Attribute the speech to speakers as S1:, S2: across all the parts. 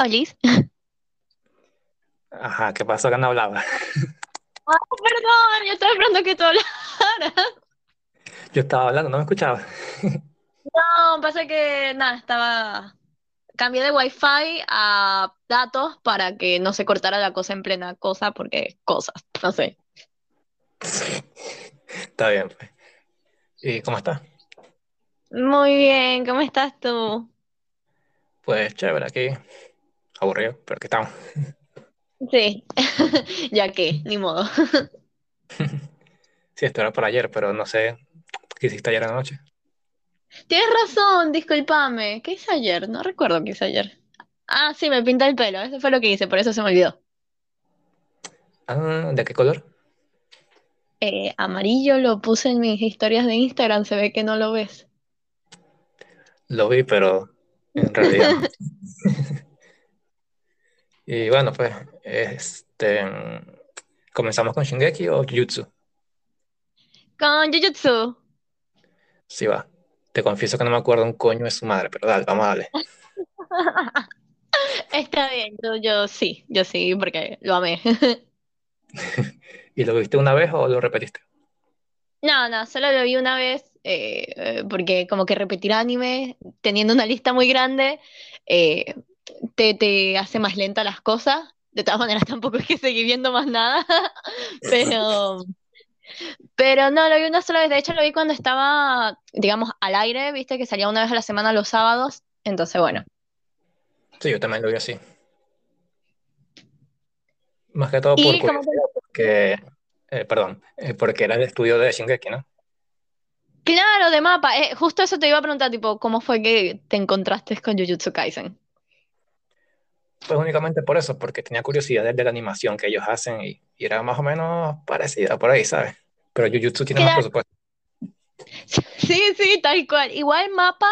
S1: Olis.
S2: Ajá, ¿qué pasó que no hablaba?
S1: Ah, perdón, yo estaba esperando que tú hablaras.
S2: Yo estaba hablando, no me escuchaba.
S1: No, pasa que nada, estaba. Cambié de wifi a datos para que no se cortara la cosa en plena cosa, porque cosas, no sé.
S2: Está bien, pues. ¿Y cómo estás?
S1: Muy bien, ¿cómo estás tú?
S2: Pues chévere, aquí. Aburrido, pero que estamos.
S1: Sí, ya que, ni modo.
S2: Sí, esto era para ayer, pero no sé qué hiciste ayer en la noche.
S1: Tienes razón, discúlpame. ¿Qué hice ayer? No recuerdo qué hice ayer. Ah, sí, me pinté el pelo, eso fue lo que hice, por eso se me olvidó.
S2: Ah, ¿de qué color?
S1: Eh, amarillo lo puse en mis historias de Instagram, se ve que no lo ves.
S2: Lo vi, pero en realidad. Y bueno, pues, este, ¿comenzamos con Shingeki o Jujutsu?
S1: Con Jujutsu.
S2: Sí, va. Te confieso que no me acuerdo un coño de su madre, pero dale, vamos a darle.
S1: Está bien, yo, yo sí, yo sí, porque lo amé.
S2: ¿Y lo viste una vez o lo repetiste?
S1: No, no, solo lo vi una vez, eh, eh, porque como que repetir anime, teniendo una lista muy grande, eh, te, te hace más lenta las cosas. De todas maneras, tampoco es que seguí viendo más nada, pero, pero no, lo vi una sola vez. De hecho, lo vi cuando estaba, digamos, al aire, viste que salía una vez a la semana los sábados. Entonces, bueno,
S2: Sí, yo también lo vi así. Más que todo por
S1: y
S2: curiosidad, porque, eh, perdón, eh, porque era el estudio de Shingeki, ¿no?
S1: claro, de mapa, eh, justo eso te iba a preguntar, tipo, ¿cómo fue que te encontraste con Jujutsu Kaisen?
S2: Pues únicamente por eso, porque tenía curiosidad de, de la animación que ellos hacen y, y era más o menos parecida por ahí, ¿sabes? Pero Jujutsu tiene más presupuesto.
S1: sí, sí, tal cual. Igual Mapa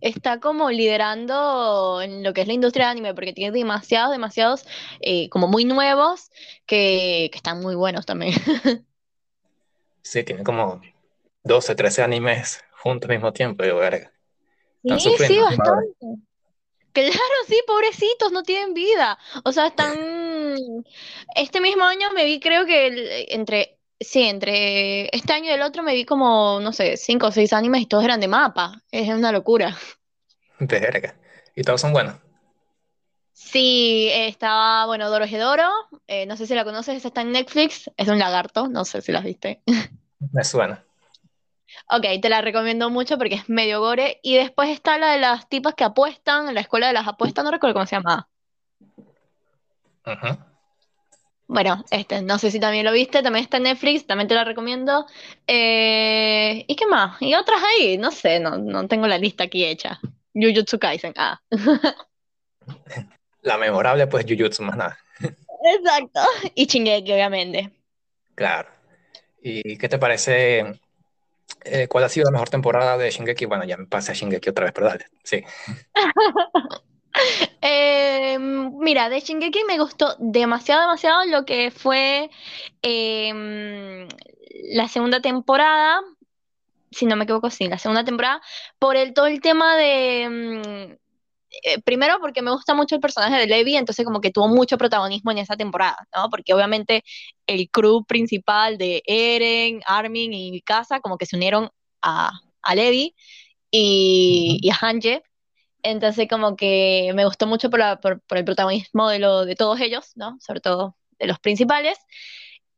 S1: está como liderando en lo que es la industria de anime, porque tiene demasiados, demasiados, eh, como muy nuevos, que, que están muy buenos también.
S2: Sí, tiene como 12, 13 animes juntos al mismo tiempo. Y digo, verga, están
S1: Sí, sí.
S2: Madre.
S1: Claro, sí, pobrecitos, no tienen vida. O sea, están... Este mismo año me vi, creo que el- entre... Sí, entre este año y el otro me vi como, no sé, cinco o seis animes y todos eran de mapa. Es una locura.
S2: Verga. Y todos son buenos.
S1: Sí, eh, estaba, bueno, Dorohedoro, eh, no sé si la conoces, esa está en Netflix, es un lagarto, no sé si la viste.
S2: Me suena.
S1: Ok, te la recomiendo mucho porque es medio gore. Y después está la de las tipas que apuestan, la escuela de las apuestas, no recuerdo cómo se llama.
S2: Ujú.
S1: Bueno, este, no sé si también lo viste, también está en Netflix, también te la recomiendo. Eh, ¿y qué más? Y otras ahí, no sé, no, no tengo la lista aquí hecha. Jujutsu Kaisen, ah.
S2: La memorable, pues Jujutsu, más nada.
S1: Exacto. Y Shingeki, obviamente.
S2: Claro. ¿Y qué te parece? Eh, ¿cuál ha sido la mejor temporada de Shingeki? Bueno, ya me pasé a Shingeki otra vez, pero dale. Sí.
S1: Eh, mira, de Shingeki me gustó demasiado, demasiado lo que fue em, la segunda temporada, si no me equivoco, sí, la segunda temporada, por el todo el tema de, mm, eh, primero porque me gusta mucho el personaje de Levi, entonces como que tuvo mucho protagonismo en esa temporada, ¿no? Porque obviamente el crew principal de Eren, Armin y Mikasa como que se unieron a, a Levi y, a Hanji. Entonces como que me gustó mucho por, la- por, por el protagonismo de, lo, de todos ellos, ¿no? Sobre todo de los principales.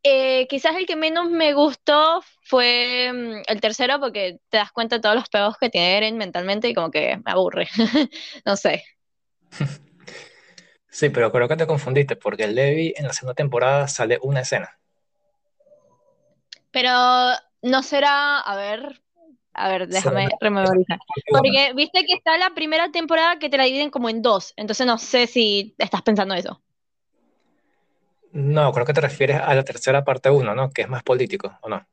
S1: Eh, quizás el que menos me gustó fue mm, el tercero porque te das cuenta de todos los pedos que tiene Eren mentalmente y como que me aburre. No sé.
S2: Sí, pero creo que te confundiste porque Levi en la segunda temporada sale una escena.
S1: Pero no será, a ver, a ver, déjame rememorizar.
S2: una.
S1: Porque viste que está la primera temporada que te la dividen como en dos, entonces no sé si estás pensando eso.
S2: No, creo que te refieres a la tercera parte uno, ¿no? Que es más político, ¿o no?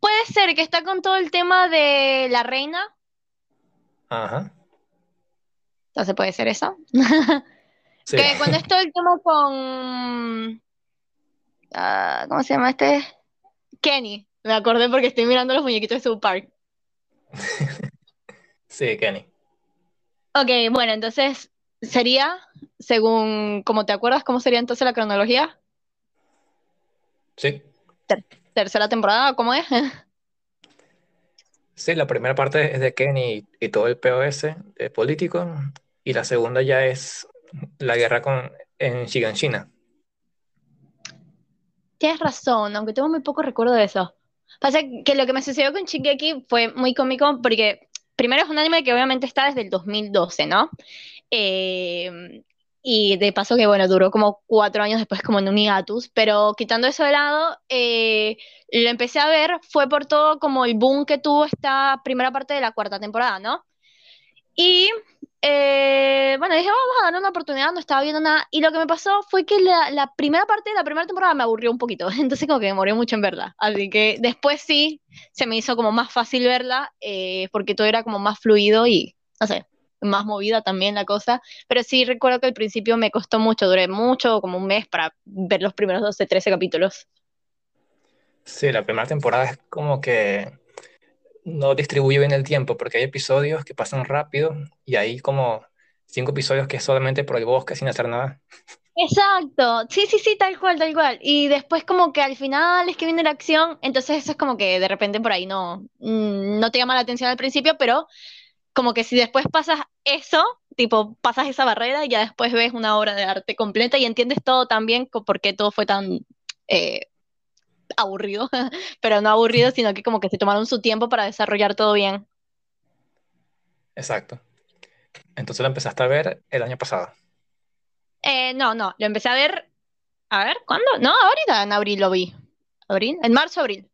S1: Puede ser que está con todo el tema de la reina,
S2: Ajá.
S1: entonces puede ser eso.
S2: Sí.
S1: Que cuando es todo el tema con, ah, ¿cómo se llama este? Kenny. Me acordé porque estoy mirando los muñequitos de South Park.
S2: Sí, Kenny.
S1: Ok, bueno, entonces sería, según como te acuerdas, ¿cómo sería entonces la cronología?
S2: Sí.
S1: tercera temporada, ¿cómo es?
S2: Sí, la primera parte es de Kenny y, todo el POS eh, político, y la segunda ya es la guerra con, en Shiganshina.
S1: Tienes razón, aunque tengo muy poco recuerdo de eso. Pasa que lo que me sucedió con Shingeki fue muy cómico porque primero es un anime que obviamente está desde el 2012, ¿no? Eh, y de paso que, bueno, duró como cuatro años después como en un hiatus, pero quitando eso de lado, eh, lo empecé a ver, fue por todo como el boom que tuvo esta primera parte de la cuarta temporada, ¿no? Y eh, bueno, dije, vamos a dar una oportunidad, no estaba viendo nada. Y lo que me pasó fue que la, primera parte de la primera temporada me aburrió un poquito. Entonces como que me murió mucho en verdad. Así que después sí, se me hizo como más fácil verla, eh, porque todo era como más fluido y, no sé, más movida también la cosa. Pero sí recuerdo que al principio me costó mucho, duré mucho, como un mes para ver los primeros 12, 13 capítulos.
S2: Sí, la primera temporada es como que no distribuye bien el tiempo porque hay episodios que pasan rápido y hay como cinco episodios que es solamente por el bosque sin hacer nada.
S1: Exacto, sí, sí, sí, tal cual, tal cual. Y después como que al final es que viene la acción, entonces eso es como que de repente por ahí no, mm, no te llama la atención al principio, pero como que si después pasas eso, tipo pasas esa barrera y ya después ves una obra de arte completa y entiendes todo también por qué todo fue tan eh, aburrido, pero no aburrido, sino que como que se tomaron su tiempo para desarrollar todo bien.
S2: Exacto. Entonces lo empezaste a ver el año pasado.
S1: Eh, no, no, lo empecé a ver, a ver, ¿cuándo? No, ahorita en abril lo vi. ¿Abril? En marzo, abril.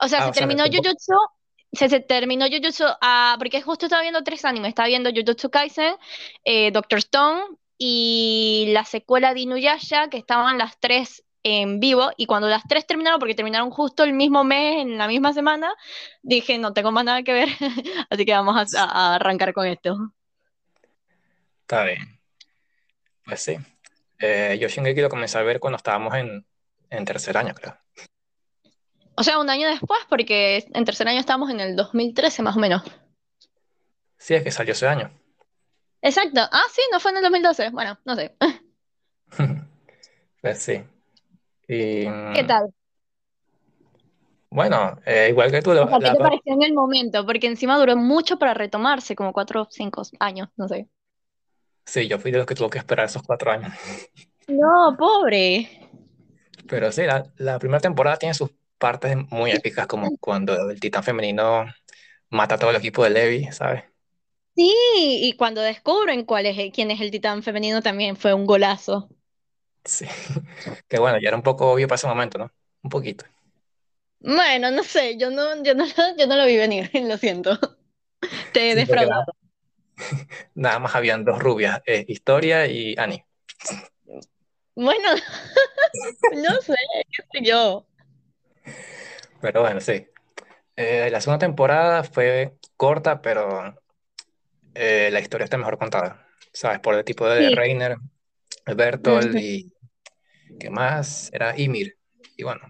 S1: O sea, ah, se terminó Jujutsu, se, terminó Jujutsu, ah, porque justo estaba viendo tres animes, estaba viendo Jujutsu Kaisen, eh, Doctor Stone y la secuela de Inuyasha, que estaban las tres en vivo y cuando las tres terminaron, porque terminaron justo el mismo mes, en la misma semana, dije, no tengo más nada que ver, así que vamos a, arrancar con esto.
S2: Está bien. Pues sí. Eh, yo Shingeki lo comencé a ver cuando estábamos en, en tercer año, creo.
S1: O sea, un año después, porque en tercer año estábamos en el 2013 más o menos.
S2: Sí, es que salió ese año.
S1: Exacto. Ah, sí, no fue en el 2012. Bueno, no sé.
S2: pues sí.
S1: ¿Qué tal?
S2: Bueno, eh, igual que tú.
S1: ¿Qué te pareció en el momento? Porque encima duró mucho para retomarse, como cuatro o cinco años, no sé.
S2: Sí, yo fui de los que tuvo que esperar esos cuatro años.
S1: No, pobre.
S2: Pero sí, la, primera temporada tiene sus partes muy épicas, como cuando el titán femenino mata a todo el equipo de Levi, ¿sabes?
S1: Sí, y cuando descubren cuál es quién es el titán femenino también fue un golazo.
S2: Sí, que bueno, ya era un poco obvio para ese momento, ¿no? Un poquito.
S1: Bueno, no sé, yo no, yo no, yo no lo vi venir, lo siento. Te he defraudado.
S2: Nada, más habían dos rubias, eh, Historia y Annie.
S1: Bueno, no sé, qué sé yo.
S2: Pero bueno, sí. Eh, la segunda temporada fue corta, pero eh, la historia está mejor contada, ¿sabes? Por el tipo de Reiner, Bertolt y ¿qué más? Era Ymir. Y bueno,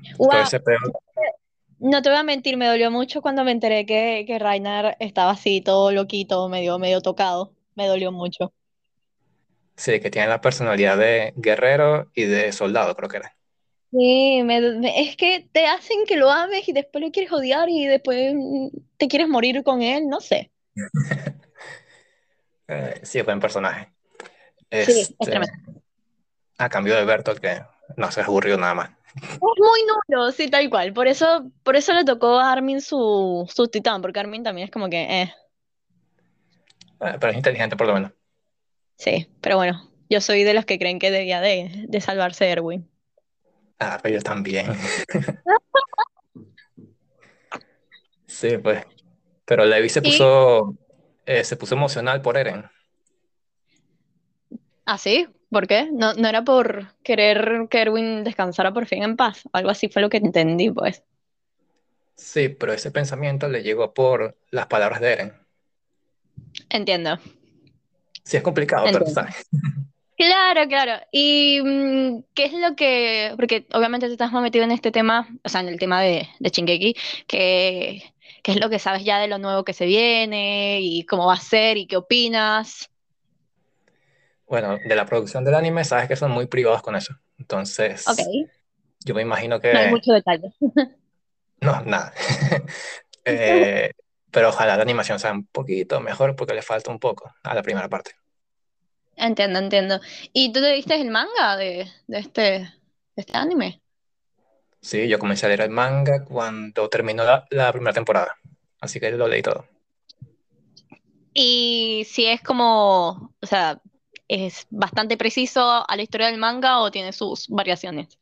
S1: No te voy a mentir, me dolió mucho cuando me enteré que, que Rainer estaba así, todo loquito, medio, medio tocado. Me dolió mucho.
S2: Sí, que tiene la personalidad de guerrero y de soldado, creo que era.
S1: Sí, es que te hacen que lo ames y después lo quieres odiar y después te quieres morir con él, no sé.
S2: Eh, sí, buen personaje.
S1: Sí, es este, tremendo
S2: a cambio de Bertolt, que no se aburrió nada más.
S1: Es muy nulo, sí, tal cual. Por eso, por eso le tocó a Armin su, su titán, porque Armin también es como que, eh.
S2: eh. Pero es inteligente por lo menos.
S1: Sí, pero bueno, yo soy de los que creen que debía de, de salvarse Erwin.
S2: Ah, pero yo también. sí, pues. Pero Levi se puso, eh, se puso emocional por Eren.
S1: ¿Ah, sí? ¿Por qué? No, no era por querer que Erwin descansara por fin en paz. Algo así fue lo que entendí, pues.
S2: Sí, pero ese pensamiento le llegó por las palabras de Eren.
S1: Entiendo.
S2: Sí, es complicado, pero sabes.
S1: Claro, claro. ¿Y mm, qué es lo que.? Porque obviamente te estás más metido en este tema, o sea, en el tema de, de Shingeki, que, ¿qué es lo que sabes ya de lo nuevo que se viene y cómo va a ser y qué opinas?
S2: Bueno, de la producción del anime, sabes que son muy privados con eso. Entonces,
S1: Ok,
S2: yo me imagino
S1: no hay
S2: que...
S1: mucho detalle.
S2: No, nada. Eh, pero ojalá la animación sea un poquito mejor porque le falta un poco a la primera parte.
S1: Entiendo, entiendo. ¿Y tú te viste el manga de, de este, de este anime?
S2: Sí, yo comencé a leer el manga cuando terminó la, la primera temporada. Así que lo leí todo.
S1: Y si es como, o sea, es bastante preciso a la historia del manga o tiene sus variaciones.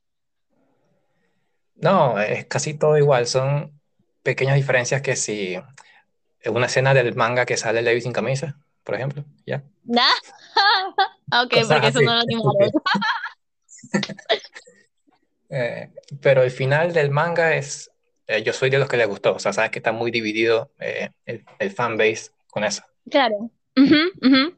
S2: No, es casi todo igual. Son pequeñas diferencias que si en una escena del manga que sale Levi sin camisa, por ejemplo, ya.
S1: ¿Nah? Ok,
S2: Cosas
S1: porque eso no lo animaron.
S2: Eh, pero el final del manga es, eh, yo soy de los que le gustó, o sea, sabes que está muy dividido eh, el, el fanbase con eso.
S1: Claro. Ujú.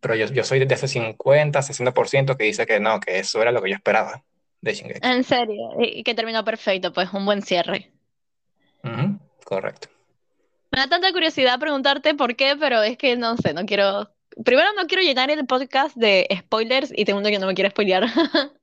S2: Pero yo, yo soy de ese 50, 60% que dice que no, que eso era lo que yo esperaba de Shingeki.
S1: En serio. Y que terminó perfecto, pues un buen cierre.
S2: Ujú, correcto.
S1: Me da tanta curiosidad preguntarte por qué, pero es que no sé, no quiero. Primero, no quiero llenar el podcast de spoilers y segundo, que no me quiero spoilear.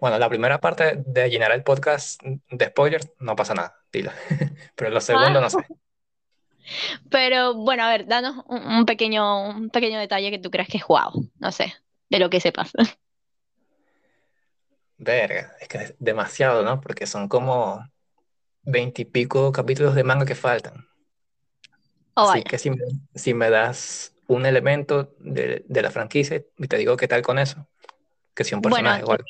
S2: Bueno, la primera parte de llenar el podcast de spoilers no pasa nada, dila. Pero lo segundo no sé.
S1: Pero bueno, a ver, danos un, un pequeño, un pequeño detalle que tú creas que es guau, no sé, de lo que sepas.
S2: Verga, es que es demasiado, ¿no? Porque son como veintipico capítulos de manga que faltan.
S1: Oh,
S2: Así
S1: vaya.
S2: que si me, si me das un elemento de, de la franquicia y te digo qué tal con eso, que si un
S1: Bueno,
S2: personaje o algo.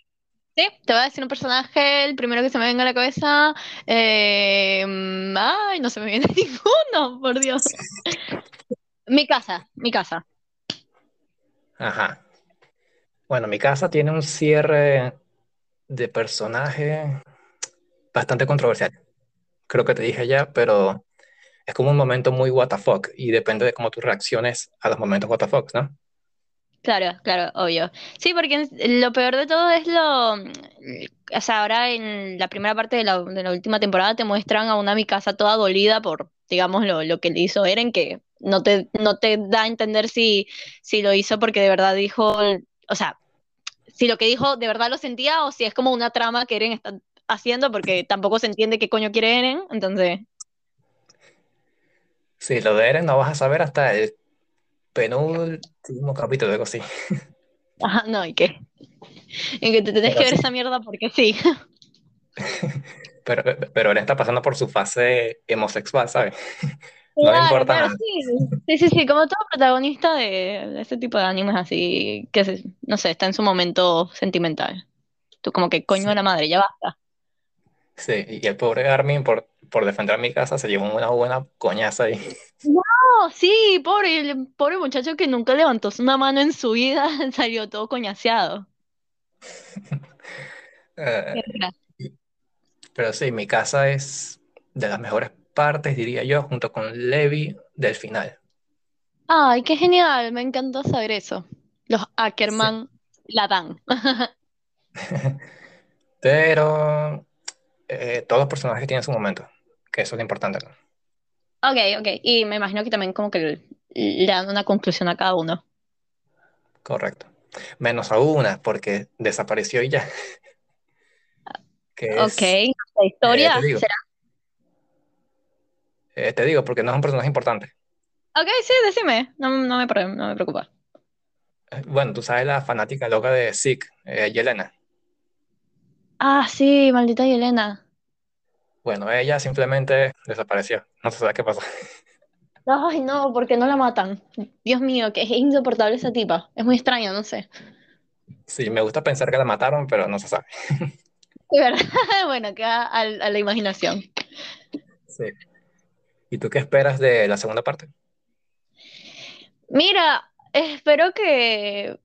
S1: sí, te voy a decir un personaje, el primero que se me venga a la cabeza. eh, mm, ay, no se me viene ninguno, por Dios. Mi casa, mi casa.
S2: Ajá. Bueno, mi casa tiene un cierre de personaje bastante controversial. Creo que te dije ya, pero es como un momento muy what the fuck y depende de cómo tú reacciones a los momentos what the fuck, ¿no?
S1: Claro, claro, obvio. Sí, porque lo peor de todo es lo, o sea, ahora en la primera parte de la, de la última temporada te muestran a una Mikasa toda dolida por, digamos, lo, lo que le hizo Eren, que no te, no te da a entender si, si lo hizo porque de verdad dijo, o sea, si lo que dijo de verdad lo sentía o si es como una trama que Eren está haciendo porque tampoco se entiende qué coño quiere Eren, entonces,
S2: Sí, lo de Eren no vas a saber hasta el penúltimo capítulo, algo así.
S1: ajá, no, y qué. Y que te tenés
S2: Pero
S1: que ver
S2: sí,
S1: esa mierda porque sí.
S2: pero, pero Eren está pasando por su fase homosexual, ¿sabes? No
S1: Claro,
S2: importa
S1: claro, sí. Sí, sí, sí, como todo protagonista de, este tipo de animes así, que no sé, está en su momento sentimental. Tú como que coño
S2: Sí,
S1: de la madre, ya basta.
S2: Sí, y el pobre Armin por, por defender a mi casa se llevó una buena coñaza ahí.
S1: No, sí, pobre, el pobre muchacho que nunca levantó una mano en su vida, salió todo coñaseado.
S2: Eh, pero sí, mi casa es de las mejores partes, diría yo, junto con Levi del final.
S1: Ay, qué genial, me encantó saber eso. Los
S2: Sí.
S1: Ackerman la dan.
S2: Pero eh, todos los personajes tienen su momento, que eso es lo importante.
S1: Ok, ok, y me imagino que también como que le, dan una conclusión a cada uno.
S2: Correcto. Menos a una, porque desapareció y ya, que
S1: Ok,
S2: es,
S1: la
S2: eh,
S1: historia
S2: te digo,
S1: será...
S2: eh, te digo, porque no es un personaje importante.
S1: Ok, sí, decime, no, no me, no me preocupa.
S2: Eh, Bueno, tú sabes la fanática loca de Zeke, eh, Yelena.
S1: Ah, sí, maldita Yelena.
S2: Bueno, ella simplemente desapareció. No se sabe qué pasó.
S1: Ay, no, ¿por qué no la matan? Dios mío, que es insoportable esa tipa. Es muy extraño, no sé.
S2: Sí, me gusta pensar que la mataron, pero no se sabe.
S1: De verdad, bueno, queda al- a, la imaginación.
S2: Sí. ¿Y tú qué esperas de la segunda parte?
S1: Mira, espero que,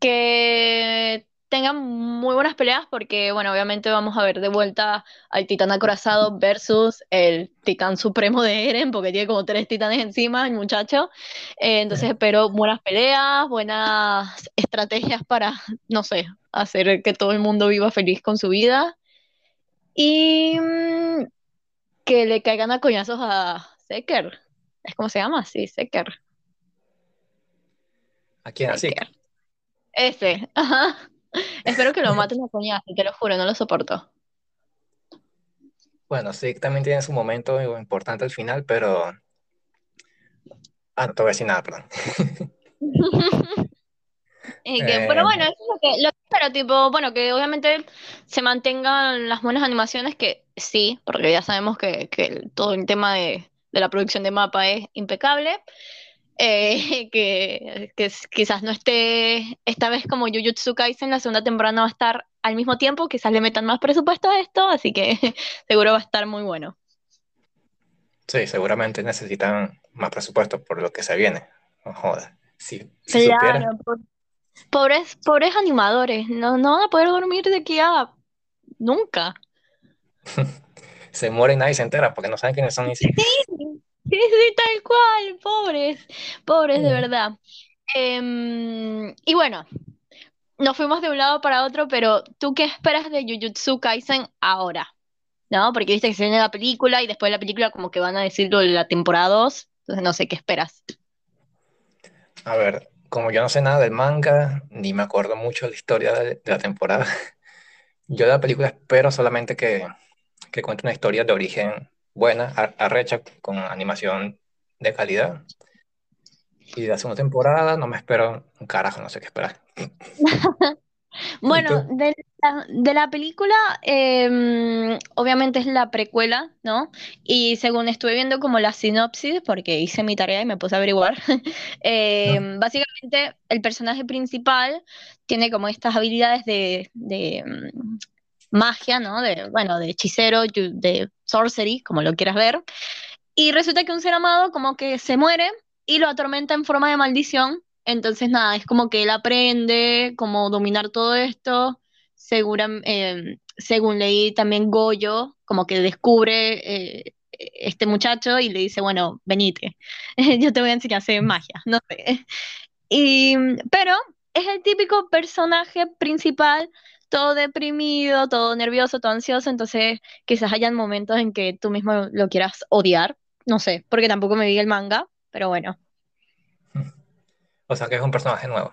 S1: que tengan muy buenas peleas porque, bueno, obviamente vamos a ver de vuelta al titán acorazado versus el titán supremo de Eren, porque tiene como tres titanes encima el muchacho. Eh, entonces espero buenas peleas, buenas estrategias para, no sé, hacer que todo el mundo viva feliz con su vida y mm, que le caigan a coñazos a Seker. ¿Es como se llama? Sí, Seker.
S2: ¿A quién? Así.
S1: Ese, ajá. Espero que lo maten a coñazo, te lo juro, no lo soporto.
S2: Bueno, sí, también tiene su momento importante al final, pero... Ah, no te voy a decir nada, perdón.
S1: pero
S2: Eh,
S1: bueno, eso es lo que, lo que espero, tipo, bueno, que obviamente se mantengan las buenas animaciones, que sí, porque ya sabemos que, que el- todo el tema de, de la producción de mapa es impecable. Eh, que, que quizás no esté esta vez como Jujutsu Kaisen, la segunda temporada va a estar al mismo tiempo, quizás le metan más presupuesto a esto, así que seguro va a estar muy bueno.
S2: sí, seguramente necesitan más presupuesto por lo que se viene. No joda. Si, si
S1: Claro, po- pobres, pobres animadores, no, no van a poder dormir de aquí a nunca.
S2: se muere y nadie se entera porque no saben quiénes son. Y sí.
S1: Sí, sí, tal cual, pobres, pobres de verdad. Em, y bueno, nos fuimos de un lado para otro, pero ¿tú qué esperas de Jujutsu Kaisen ahora? ¿No? Porque viste que se viene la película y después de la película como que van a decirlo de la temporada 2, entonces no sé qué esperas.
S2: A ver, como yo no sé nada del manga, ni me acuerdo mucho de la historia de, de la temporada, yo de la película espero solamente que, que cuente una historia de origen buena, ar- arrecha, con animación de calidad. Y la segunda temporada no me espero un carajo, no sé qué esperar. ¿Y
S1: Bueno, de la, de la película, em, obviamente es la precuela, ¿no? Y según estuve viendo como la sinopsis, porque hice mi tarea y me puse a averiguar, em, básicamente el personaje principal tiene como estas habilidades de, de, magia, ¿no? De, bueno, de hechicero, de sorcery, como lo quieras ver. Y resulta que un ser amado como que se muere y lo atormenta en forma de maldición. Entonces, nada, es como que él aprende cómo dominar todo esto. Segura- eh, según leí también Goyo, como que descubre eh, este muchacho y le dice, bueno, venite, yo te voy a enseñar a hacer magia, no sé. Y, pero es el típico personaje principal, todo deprimido, todo nervioso, todo ansioso, entonces quizás hayan momentos en que tú mismo lo quieras odiar, no sé, porque tampoco me vi el manga, pero bueno.
S2: O sea que es un personaje nuevo.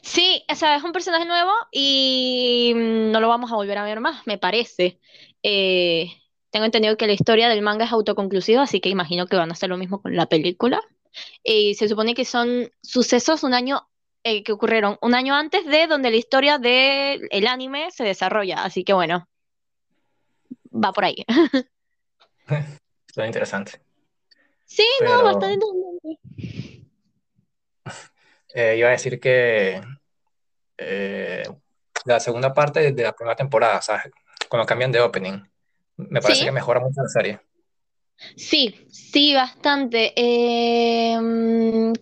S1: Sí, o sea, es un personaje nuevo y mm, no lo vamos a volver a ver más, me parece. Eh, tengo entendido que la historia del manga es autoconclusiva, así que imagino que van a hacer lo mismo con la película. Y se supone que son sucesos un año eh, que ocurrieron un año antes de donde la historia del anime se desarrolla, así que bueno, va por ahí.
S2: Interesante.
S1: Sí, no, bastante interesante.
S2: eh, iba a decir que eh, la segunda parte de la primera temporada, ¿sabes? Cuando cambian de opening, me parece
S1: Sí,
S2: que mejora mucho la serie.
S1: Sí, sí, bastante. Eh,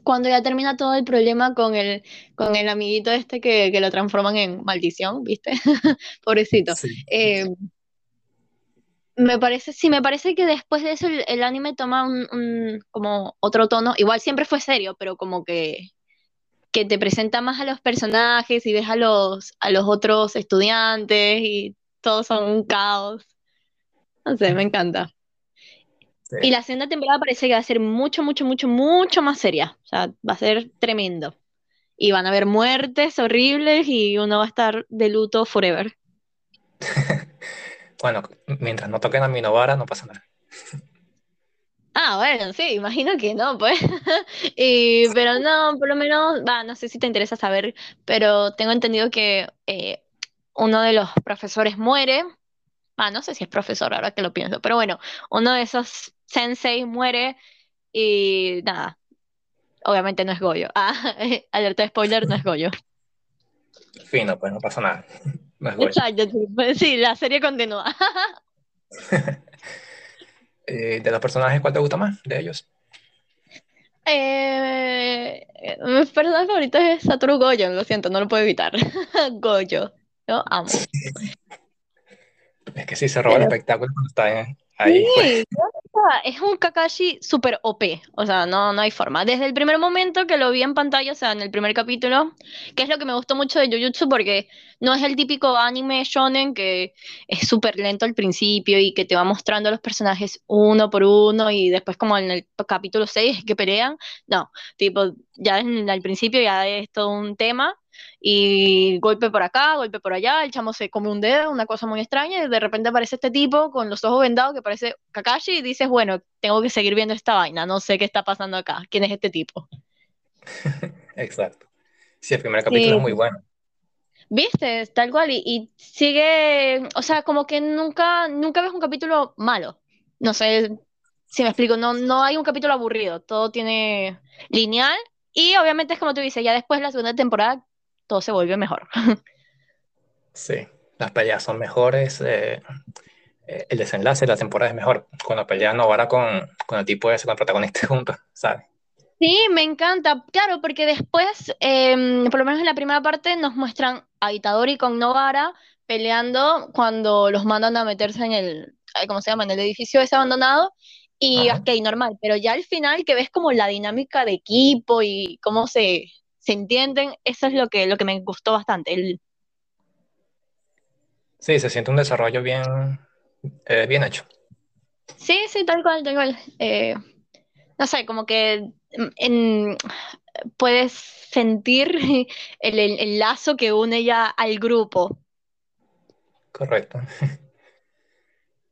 S1: cuando ya termina todo el problema con el, con el amiguito este que, que lo transforman en maldición, ¿viste? Pobrecito.
S2: Sí.
S1: Eh, me parece, sí, me parece que después de eso el, el anime toma un, un- como otro tono. Igual siempre fue serio, pero como que, que te presenta más a los personajes y ves a los, a los otros estudiantes y todos son un caos. No sé, me encanta.
S2: Sí.
S1: Y la segunda temporada parece que va a ser mucho, mucho, mucho, mucho más seria. O sea, va a ser tremendo. Y van a haber muertes horribles y uno va a estar de luto forever.
S2: Bueno, mientras no toquen a Minovara, no pasa nada.
S1: Ah, bueno, sí, imagino que no, pues. Y, pero no, por lo menos, va, no sé si te interesa saber, pero tengo entendido que eh, uno de los profesores muere. Ah, no sé si es profesor ahora que lo pienso, pero bueno, uno de esos sensei muere y nada, obviamente no es Goyo. Ah, alerta de spoiler, no es Goyo.
S2: Fino, pues no pasa nada. No es Goyo.
S1: Exacto, sí, pues sí, la serie continúa.
S2: Eh, de los personajes, ¿cuál te gusta más de ellos?
S1: Eh, mi personaje favorito es Satoru Gojo, lo siento, no lo puedo evitar. Gojo, lo amo.
S2: Es que sí, se roba el espectáculo cuando está en- ahí.
S1: sí, es un Kakashi super OP, o sea, no, no hay forma. Desde el primer momento que lo vi en pantalla, o sea, en el primer capítulo, que es lo que me gustó mucho de Jujutsu, porque no es el típico anime shonen que es súper lento al principio y que te va mostrando a los personajes uno por uno y después como en el capítulo 6 que pelean. No, tipo, ya en, al principio ya es todo un tema y golpe por acá, golpe por allá, el chamo se come un dedo, una cosa muy extraña, y de repente aparece este tipo con los ojos vendados que parece Kakashi y dices, bueno, tengo que seguir viendo esta vaina, no sé qué está pasando acá, quién es este tipo.
S2: Exacto. Sí, el primer capítulo es muy bueno.
S1: Viste, tal cual, y, sigue, o sea, como que nunca, nunca ves un capítulo malo. No sé si me explico, no, no hay un capítulo aburrido, todo tiene lineal, y obviamente es como tú dices, ya después la segunda temporada todo se vuelve mejor.
S2: Sí, las peleas son mejores, eh, eh, el desenlace de la temporada es mejor, cuando pelean Novara con, con el tipo ese, con el protagonista juntos, ¿sabes?
S1: Sí, me encanta, claro, porque después, em, por lo menos en la primera parte, nos muestran a Itadori con Novara peleando cuando los mandan a meterse en el, ¿cómo se llama? En el edificio ese abandonado. Y ok, normal, pero ya al final que ves como la dinámica de equipo y cómo se, se entienden, eso es lo que, lo que me gustó bastante. El...
S2: Sí, se siente un desarrollo bien, eh, bien hecho.
S1: Sí, sí, tal cual, tal cual. Eh, no sé, como que en, puedes sentir el, lazo que une ya al grupo.
S2: Correcto.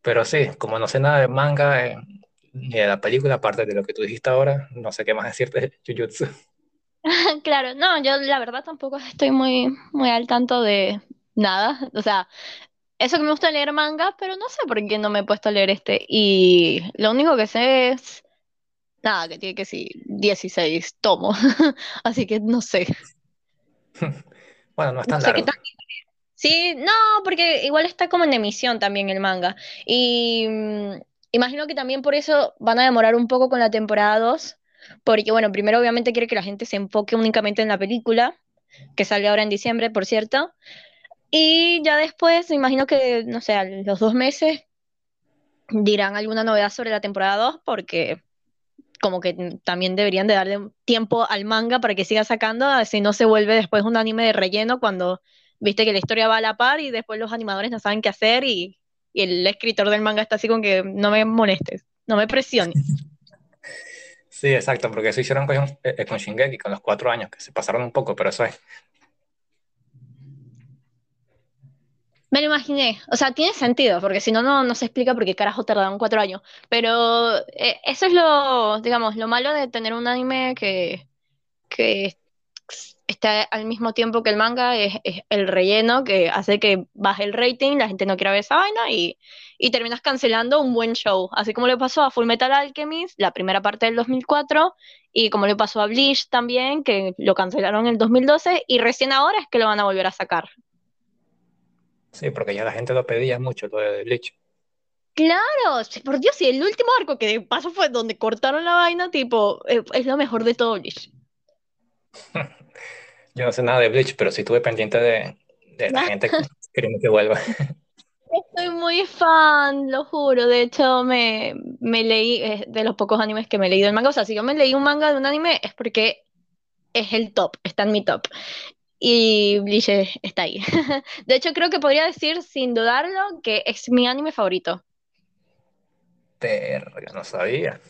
S2: Pero sí, como no sé nada de manga eh, ni de la película, aparte de lo que tú dijiste ahora, no sé qué más decirte de Jujutsu.
S1: Claro, no, yo la verdad tampoco estoy muy, muy al tanto de nada. O sea, eso que me gusta leer manga, pero no sé por qué no me he puesto a leer este. Y lo único que sé es, nada, que tiene que ser 16 tomos. Así que no sé.
S2: Bueno, no es tan largo.
S1: Sí, no, porque igual está como en emisión también el manga. Y mm, imagino que también por eso van a demorar un poco con la temporada 2 porque bueno, primero obviamente quiere que la gente se enfoque únicamente en la película, que sale ahora en diciembre, por cierto, y ya después, me imagino que, no sé, a los dos meses dirán alguna novedad sobre la temporada 2, porque como que también deberían de darle tiempo al manga para que siga sacando, así no se vuelve después un anime de relleno cuando viste que la historia va a la par y después los animadores no saben qué hacer y, y el escritor del manga está así con que no me molestes, no me presiones.
S2: Sí, exacto, porque eso hicieron con, eh, con Shingeki, con los cuatro años, que se pasaron un poco, pero eso es.
S1: Me lo imaginé, o sea, tiene sentido, porque si no, no, se explica por qué carajo tardaron cuatro años. Pero eh, eso es lo, digamos, lo malo de tener un anime que, que está al mismo tiempo que el manga, es, el relleno que hace que baje el rating, la gente no quiera ver esa vaina y, y terminas cancelando un buen show. Así como le pasó a Full Metal Alchemist, la primera parte del 2004, y como le pasó a Bleach también, que lo cancelaron en el 2012, y recién ahora es que lo van a volver a sacar.
S2: Sí, porque ya la gente lo pedía mucho, lo de Bleach.
S1: Claro, por Dios, y el último arco que pasó fue donde cortaron la vaina, tipo, eh, es lo mejor de todo Bleach.
S2: Yo no sé nada de Bleach, pero sí estuve pendiente de, la gente queriendo que vuelva.
S1: Estoy muy fan, lo juro. De hecho, me, leí, de los pocos animes que me he leído el manga. O sea, si yo me leí un manga de un anime es porque es el top, está en mi top. Y Bleach está ahí. De hecho, creo que podría decir, sin dudarlo, que es mi anime favorito.
S2: Verga, no sabía.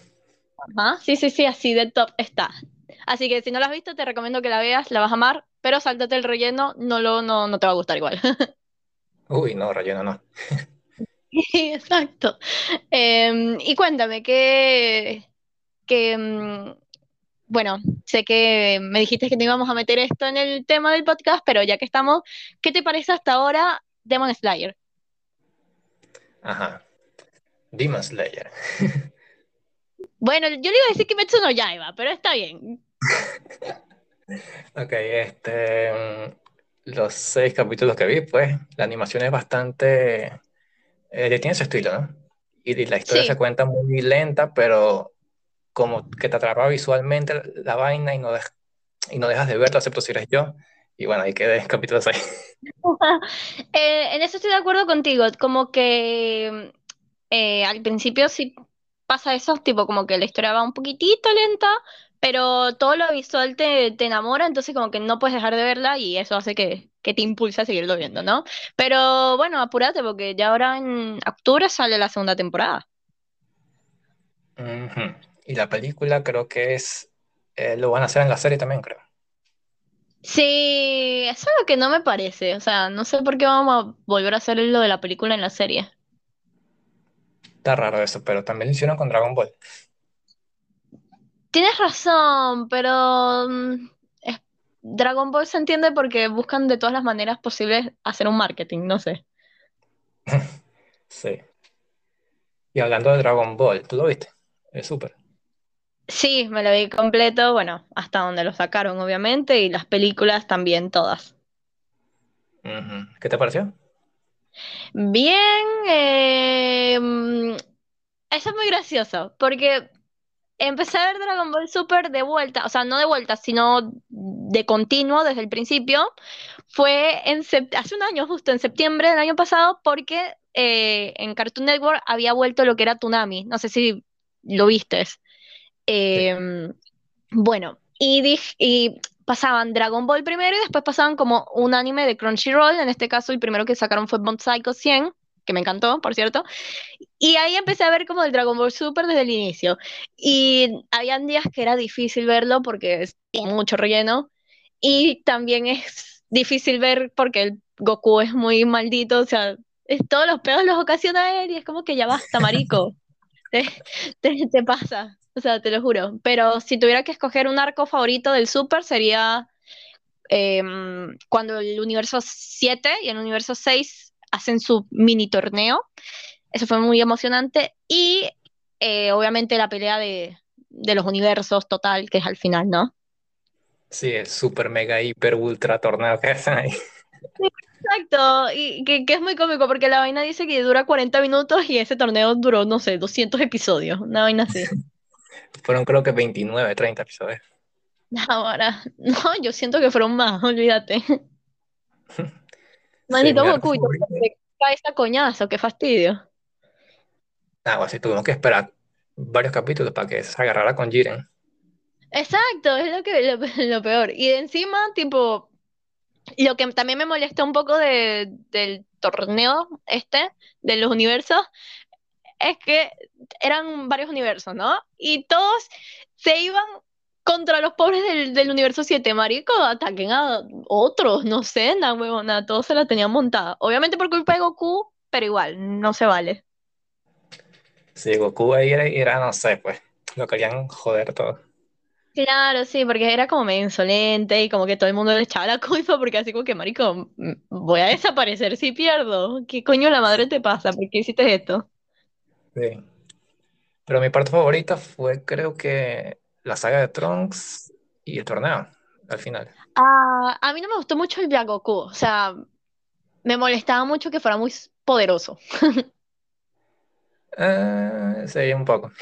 S1: Ajá, sí, sí, sí, así de top está. Así que si no la has visto, te recomiendo que la veas, la vas a amar, pero sáltate el relleno, no, lo, no, no te va a gustar igual.
S2: Uy, no, relleno no.
S1: Exacto. Em, y cuéntame, ¿qué, qué, mm, bueno, sé que me dijiste que no íbamos a meter esto en el tema del podcast, pero ya que estamos, ¿qué te parece hasta ahora Demon Slayer?
S2: Ajá. Demon Slayer.
S1: Bueno, yo le iba a decir que Metsu no Yaiba, pero está bien.
S2: ok, este. Mm, los seis capítulos que vi, pues la animación es bastante. Eh, tiene su estilo, ¿no? Y, la historia se cuenta muy lenta, pero como que te atrapa visualmente la vaina y no, y no dejas de verlo, excepto si eres yo. Y bueno, ahí quedé capítulos ahí.
S1: Eh, en eso estoy de acuerdo contigo, como que eh, al principio sí pasa eso, tipo como que la historia va un poquitito lenta, pero todo lo visual te, te enamora, entonces como que no puedes dejar de verla y eso hace que, que te impulse a seguirlo viendo, ¿no? Pero bueno, apúrate porque ya ahora en octubre sale la segunda temporada.
S2: Y la película creo que es, eh, lo van a hacer en la serie también, creo.
S1: Sí, eso es algo que no me parece, o sea, no sé por qué vamos a volver a hacer lo de la película en la serie.
S2: Está raro eso, pero también lo hicieron con Dragon Ball.
S1: Tienes razón, pero mm, es- Dragon Ball se entiende porque buscan de todas las maneras posibles hacer un marketing, no sé.
S2: Sí. Y hablando de Dragon Ball, ¿tú lo viste? Es súper.
S1: Sí, me lo vi completo, bueno, hasta donde lo sacaron, obviamente, y las películas también todas.
S2: ¿Qué te pareció?
S1: Bien, eh, mm, eso es muy gracioso, porque empecé a ver Dragon Ball Super de vuelta, o sea, no de vuelta, sino de continuo desde el principio. Fue en hace un año, justo en septiembre del año pasado, porque eh, en Cartoon Network había vuelto lo que era Toonami. No sé si lo vistes.
S2: Sí.
S1: Em, bueno, y, y pasaban Dragon Ball primero y después pasaban como un anime de Crunchyroll. En este caso, el primero que sacaron fue Mob Psycho 100, que me encantó, por cierto. Y ahí empecé a ver como el Dragon Ball Super desde el inicio. Y habían días que era difícil verlo porque es- mucho relleno. Y también es difícil ver porque el Goku es muy maldito. O sea, es, todos los pedos los ocasiona él y es como que ya basta, marico. Te, te, te pasa. O sea, te lo juro. Pero si tuviera que escoger un arco favorito del Super sería em, cuando el universo 7 y el universo 6 hacen su mini torneo. Eso fue muy emocionante. Y eh, obviamente la pelea de, de los universos total, que es al final, ¿no?
S2: Sí, el super mega hiper ultra torneo que hacen ahí.
S1: Exacto, y que, que es muy cómico porque la vaina dice que dura 40 minutos y ese torneo duró, no sé, 200 episodios, una vaina así.
S2: Fueron creo que 29, 30 episodios.
S1: Ahora, no, yo siento que fueron más, olvídate.
S2: Arco
S1: Goku, cae esa coñazo, qué fastidio.
S2: Ah, bueno, sí, tuvimos que esperar varios capítulos para que se agarrara con Jiren.
S1: Exacto, es lo que lo, lo peor. Y de encima, tipo, lo que también me molesta un poco de, del torneo este, de los universos, es que eran varios universos, ¿no? Y todos se iban contra los pobres del, del universo 7, marico, ataquen a otros, no sé, na huevona, todos se la tenían montada. Obviamente por culpa de Goku, pero igual, no se vale.
S2: Sí, Goku ahí era, era, no sé, pues, lo querían joder todo.
S1: Claro, sí, porque era como medio insolente y como que todo el mundo le echaba la culpa porque así como que, marico, voy a desaparecer si pierdo. ¿Qué coño la madre te pasa? ¿Por qué hiciste esto?
S2: Sí. Pero mi parte favorita fue, creo que, la saga de Trunks y el torneo, al final.
S1: Ah, a mí no me gustó mucho el Black Goku, o sea, me molestaba mucho que fuera muy poderoso.
S2: Eh, sí, un poco.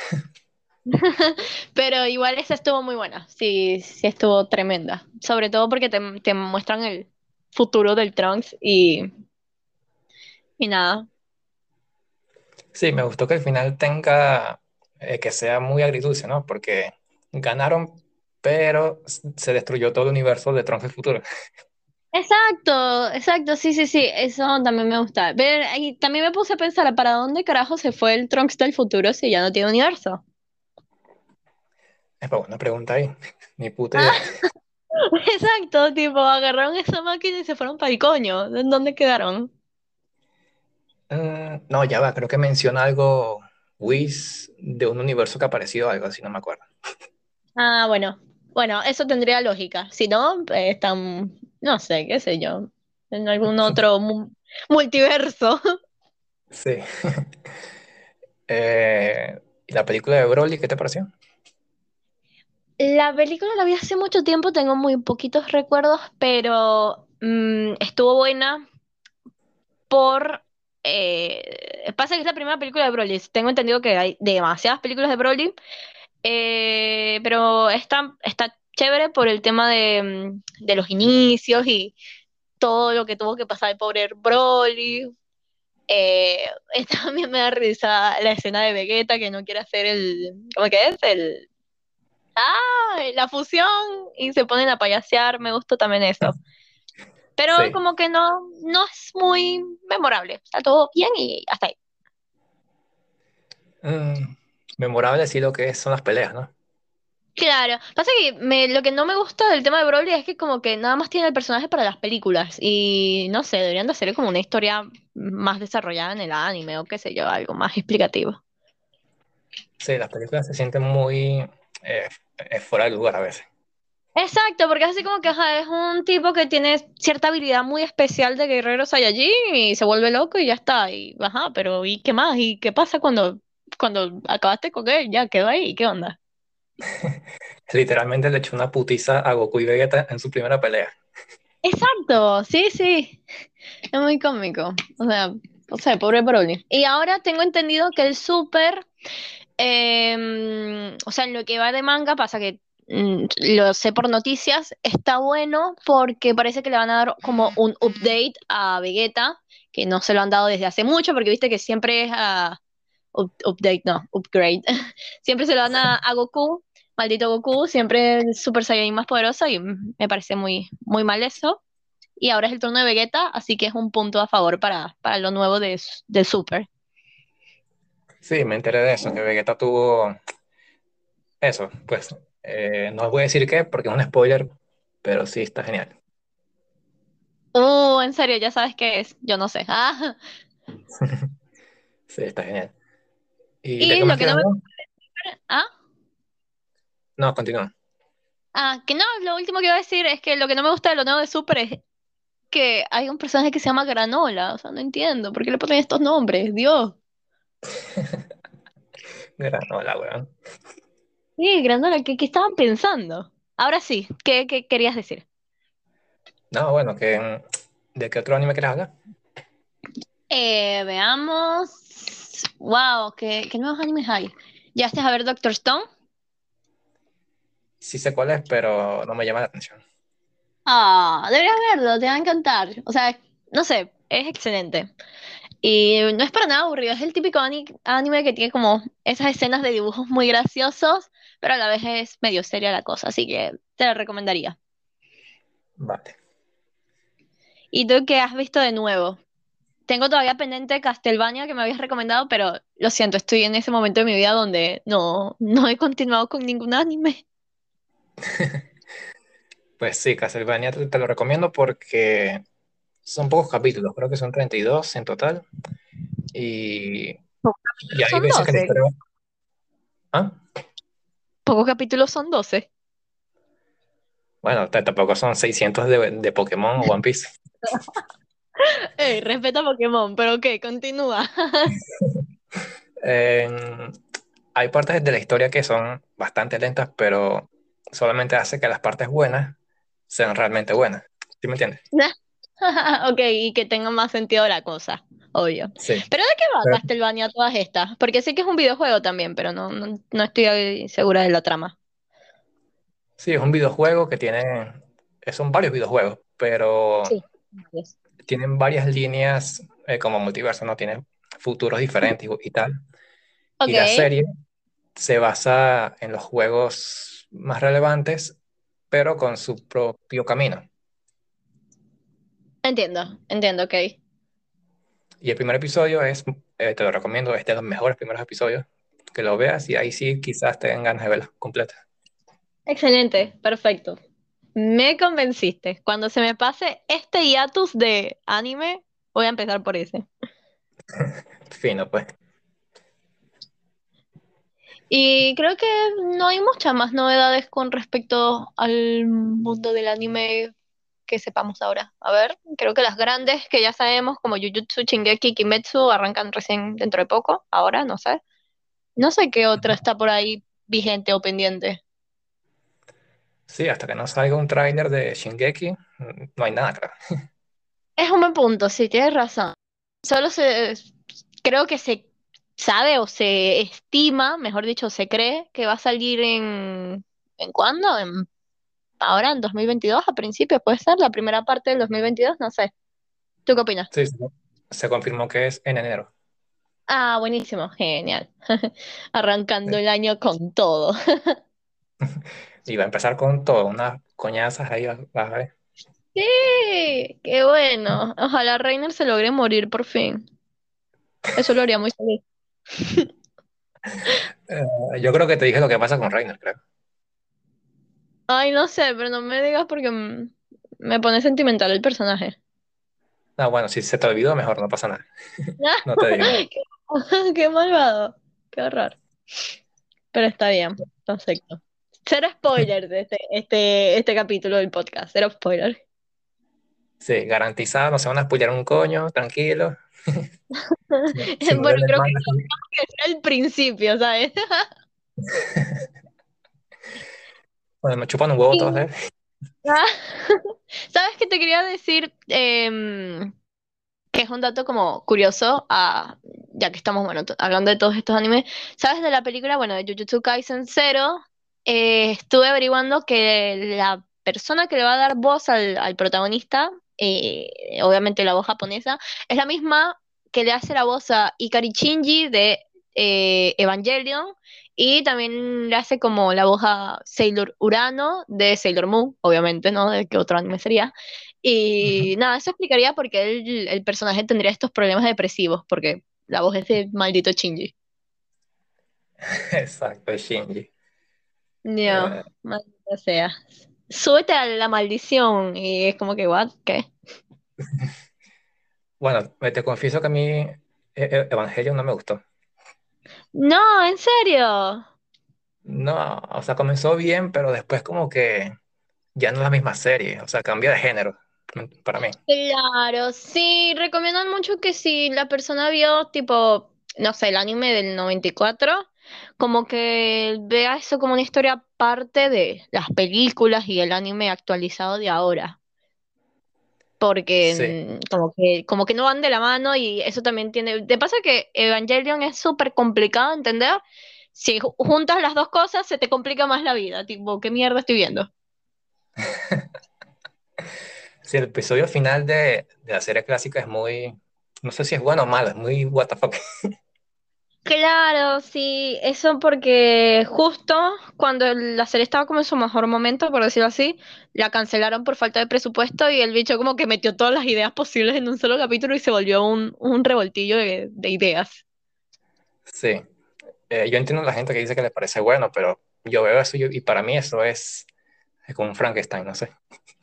S1: Pero igual esa estuvo muy buena, sí, sí estuvo tremenda. Sobre todo porque te, te muestran el futuro del Trunks y, y nada.
S2: Sí, me gustó que al final tenga, eh, que sea muy agridulce, ¿no? Porque ganaron, pero se destruyó todo el universo de Trunks del futuro.
S1: Exacto, exacto, sí, sí, sí, eso también me gusta. Pero y también me puse a pensar, ¿para dónde carajo se fue el Trunks del futuro si ya no tiene universo?
S2: Es para una pregunta ahí, ni puta
S1: Ah, exacto, tipo, agarraron esa máquina y se fueron para el coño. ¿En dónde quedaron?
S2: Eh, no, ya va, creo que menciona algo Whis de un universo que apareció, algo así, no me acuerdo.
S1: Ah, bueno, bueno, eso tendría lógica. Si no, eh, están, no sé, qué sé yo, en algún otro mu- multiverso.
S2: Sí. Eh, ¿y la película de Broly, qué te pareció?
S1: La película la vi hace mucho tiempo, tengo muy poquitos recuerdos, pero mm, estuvo buena por... eh, pasa que es la primera película de Broly. Tengo entendido que hay demasiadas películas de Broly, eh, pero está, está chévere por el tema de, mm, de los inicios y todo lo que tuvo que pasar el pobre Broly. Eh, también me da risa la escena de Vegeta que no quiere hacer el, ¿cómo que es? El, ah, la fusión y se ponen a payasear, me gustó también eso. Pero
S2: Sí.
S1: como que no, no es muy memorable, está todo bien y hasta ahí.
S2: Mm, memorable sí lo que son las peleas, ¿no?
S1: Claro, pasa que me, lo que no me gusta del tema de Broly es que como que nada más tiene el personaje para las películas y no sé, deberían de hacer como una historia más desarrollada en el anime o qué sé yo, algo más explicativo.
S2: Sí, las películas se sienten muy eh, eh, fuera de lugar a veces.
S1: Exacto, porque es así como que ajá, es un tipo que tiene cierta habilidad muy especial de guerrero Saiyajin y se vuelve loco y ya está. Y ajá, pero ¿y qué más? ¿Y qué pasa cuando, cuando acabaste con él? Ya quedó ahí, ¿qué onda?
S2: Literalmente le echó una putiza a Goku y Vegeta en su primera pelea.
S1: Exacto, sí, sí. Es muy cómico. O sea, o sea, pobre Broly. Y ahora tengo entendido que el Super, em, o sea, en lo que va de manga pasa que lo sé por noticias, está bueno porque parece que le van a dar como un update a Vegeta, que no se lo han dado desde hace mucho, porque viste que siempre es a up- update, no, upgrade. Siempre se lo dan a, a Goku, maldito Goku, siempre Super Saiyan más poderoso y mm, me parece muy, muy mal eso. Y ahora es el turno de Vegeta, así que es un punto a favor para, para lo nuevo de, de Super.
S2: Sí, me enteré de eso, que Vegeta tuvo eso, pues eh, no voy a decir qué porque es un spoiler, pero sí está genial.
S1: Uh, en serio, ya sabes qué es. Yo no sé. Ah,
S2: Sí, está genial. ¿Y
S1: y lo que no me... Ah,
S2: No, continúa.
S1: ah, que no, lo último que iba a decir es que lo que no me gusta de lo nuevo de Super es que hay un personaje que se llama Granola. O sea, no entiendo. ¿Por qué le ponen estos nombres? Dios.
S2: Granola, weón.
S1: Sí, Granola, ¿qué, qué estaban pensando? Ahora sí, ¿qué, qué querías decir?
S2: No, bueno, que, mm, ¿de qué otro anime quieres hablar?
S1: Eh, veamos. Wow, ¿qué, qué nuevos animes hay? ¿Ya estás a ver Doctor Stone?
S2: Sí sé cuál es, pero no me llama la atención.
S1: Ah, deberías verlo, te va a encantar. O sea, no sé, es excelente. Y no es para nada aburrido, es el típico ani- anime que tiene como esas escenas de dibujos muy graciosos, pero a la vez es medio seria la cosa, así que te lo recomendaría.
S2: Vale.
S1: ¿Y tú qué has visto de nuevo? Tengo todavía pendiente Castlevania que me habías recomendado, pero lo siento, estoy en ese momento de mi vida donde no, no he continuado con ningún anime.
S2: Pues sí, Castlevania te, te lo recomiendo porque son pocos capítulos, creo que son 32 en total. Y, y hay veces que la
S1: 12.
S2: historia... ¿Ah?
S1: Pocos capítulos son 12.
S2: Bueno, tampoco son 600 de, de Pokémon o One Piece.
S1: Ey, respeta Pokémon, pero ok, continúa.
S2: Eh, hay partes de la historia que son bastante lentas, pero solamente hace que las partes buenas sean realmente buenas. ¿Sí me entiendes?
S1: Ok, y que tenga más sentido la cosa, obvio.
S2: Sí.
S1: ¿Pero de qué va
S2: Pero-
S1: Castlevania todas estas? Porque sé que es un videojuego también, pero no, no, no estoy segura de la trama.
S2: Sí, es un videojuego que tiene... Son varios videojuegos, pero
S1: Sí.
S2: tienen varias líneas eh, como multiverso, ¿no? Tienen futuros diferentes y, y tal. Y la serie se basa en los juegos más relevantes, pero con su propio camino.
S1: Entiendo, entiendo, ok.
S2: Y el primer episodio es, eh, te lo recomiendo, es de los mejores primeros episodios, que lo veas y ahí sí quizás te den ganas de verla completa.
S1: Excelente, perfecto. Me convenciste. Cuando se me pase este hiatus de anime, voy a empezar por ese.
S2: Fino, pues.
S1: Y creo que no hay muchas más novedades con respecto al mundo del anime que sepamos ahora. A ver, creo que las grandes que ya sabemos, como Jujutsu, Shingeki y Kimetsu, arrancan recién dentro de poco. Ahora, no sé. No sé qué otra está por ahí vigente o pendiente.
S2: Sí, hasta que no salga un tráiler de Shingeki, no hay nada, creo.
S1: Es un buen punto, sí, tienes razón. Solo se, creo que se sabe o se estima, mejor dicho, se cree que va a salir en, ¿en cuándo? En, ahora, en 2022, a principios, puede ser la primera parte del 2022, no sé. ¿Tú qué opinas?
S2: Sí, se confirmó que es en enero.
S1: Ah, buenísimo, genial. Arrancando el año con todo.
S2: Y va a empezar con todo, unas coñazas ahí, vas a ver.
S1: Sí, qué bueno. Ojalá Reiner se logre morir por fin. Eso lo haría muy feliz.
S2: Eh, yo creo que te dije lo que pasa con Reiner, creo.
S1: Ay, no sé, pero no me digas porque mm, me pone sentimental el personaje.
S2: Ah, bueno, si se te olvidó, mejor, no pasa nada. No te digo.
S1: Qué, qué malvado. Qué horror. Pero está bien, perfecto. Cero spoiler de este, este, este capítulo del podcast. Cero spoiler.
S2: Sí, garantizado, no se van a spoilear un coño, tranquilo. No el
S1: creo que es el principio, ¿sabes?
S2: Bueno, me chupan un huevo todos,
S1: Sí.
S2: ¿eh?
S1: Ah, ¿Sabes qué te quería decir? Em, que es un dato como curioso, ah, ya que estamos, bueno, hablando de todos estos animes. ¿Sabes de la película, bueno, de Jujutsu Kaisen Zero? Eh, estuve averiguando que la persona que le va a dar voz al, al protagonista, eh, obviamente la voz japonesa, es la misma que le hace la voz a Ikari Shinji de eh, Evangelion y también le hace como la voz a Sailor Urano de Sailor Moon, obviamente, ¿no? De qué otro anime sería. Y nada, eso explicaría por qué el, el personaje tendría estos problemas depresivos, porque la voz es de maldito Shinji.
S2: Exacto, Shinji.
S1: No,
S2: Eh,
S1: maldita sea. Súbete a la maldición y es como que, ¿what? ¿Qué?
S2: bueno, me te confieso que a mí eh, eh, Evangelion no me gustó.
S1: No, en serio.
S2: No, o sea, comenzó bien, pero después como que ya no es la misma serie, o sea, cambia de género para mí.
S1: Claro, sí, recomiendan mucho que si la persona vio tipo, no sé, el anime del 94, como que vea eso como una historia aparte de las películas y el anime actualizado de ahora, porque mm, como que, como que no van de la mano y eso también tiene, te pasa que Evangelion es súper complicado de entender, si ju- juntas las dos cosas se te complica más la vida, tipo, ¿qué mierda estoy viendo?
S2: sí, el episodio final de, de la serie clásica es muy, no sé si es bueno o malo, es muy what the fuck.
S1: Claro, sí, eso porque justo cuando la serie estaba como en su mejor momento, por decirlo así, la cancelaron por falta de presupuesto y el bicho como que metió todas las ideas posibles en un solo capítulo y se volvió un, un revoltillo de, de ideas.
S2: Sí, Eh, yo entiendo a la gente que dice que le parece bueno, pero yo veo eso y, y para mí eso es, es como un Frankenstein, no sé.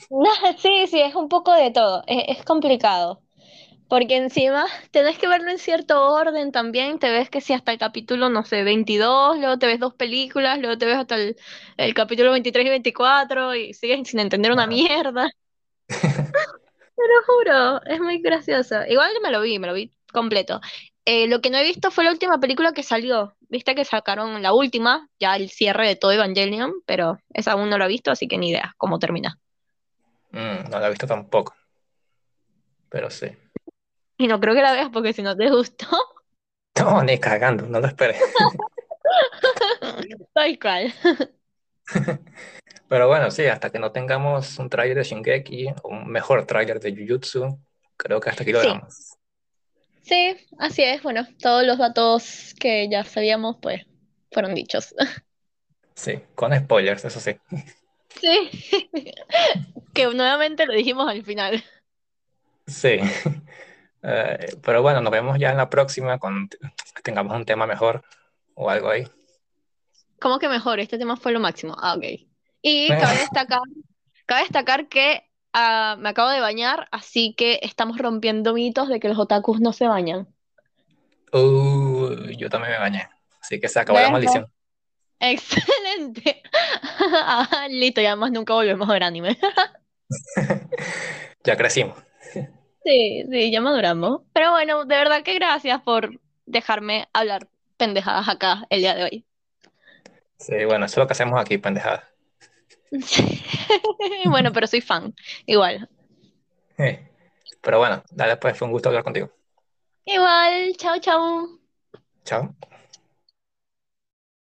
S1: Sí, sí, es un poco de todo, es, es complicado. Porque encima tenés que verlo en cierto orden también, te ves que si hasta el capítulo, no sé, 22, luego te ves dos películas, luego te ves hasta el, el capítulo 23 y 24 y sigues sin entender una mierda. Te lo juro, es muy gracioso. Igual me lo vi, me lo vi completo. Eh, lo que no he visto fue la última película que salió. Viste que sacaron la última, ya el cierre de todo Evangelion, pero esa aún no la he visto, así que ni idea cómo termina.
S2: Mm, no la he visto tampoco, pero sí.
S1: Y no creo que la veas porque si no te gustó,
S2: No, ni cagando, no lo esperé.
S1: tal cual.
S2: Pero bueno, sí, hasta que no tengamos un tráiler de Shingeki, un mejor tráiler de Jujutsu, creo que hasta aquí lo
S1: Sí,
S2: dejamos.
S1: sí, así es. Bueno, todos los datos que ya sabíamos, pues, fueron dichos.
S2: Sí, con spoilers, eso sí.
S1: Sí, que nuevamente lo dijimos al final.
S2: Sí. Eh, pero bueno, nos vemos ya en la próxima cuando tengamos un tema mejor o algo ahí.
S1: ¿Cómo que mejor? Este tema fue lo máximo. Ah, ok. Y cabe destacar Cabe destacar que ah, me acabo de bañar, así que estamos rompiendo mitos de que los otakus no se bañan.
S2: Uh, yo también me bañé, así que se acabó la maldición.
S1: Excelente. Ah, listo, ya más nunca volvemos a ver anime.
S2: Ya crecimos.
S1: Sí, sí, ya maduramos. Pero bueno, de verdad que gracias por dejarme hablar pendejadas acá el día de hoy.
S2: Sí, bueno, eso es lo que hacemos aquí, pendejadas.
S1: Sí. Bueno, pero soy fan, igual.
S2: Eh, Pero bueno, dale, pues fue un gusto hablar contigo.
S1: Igual, chao, chao.
S2: Chao.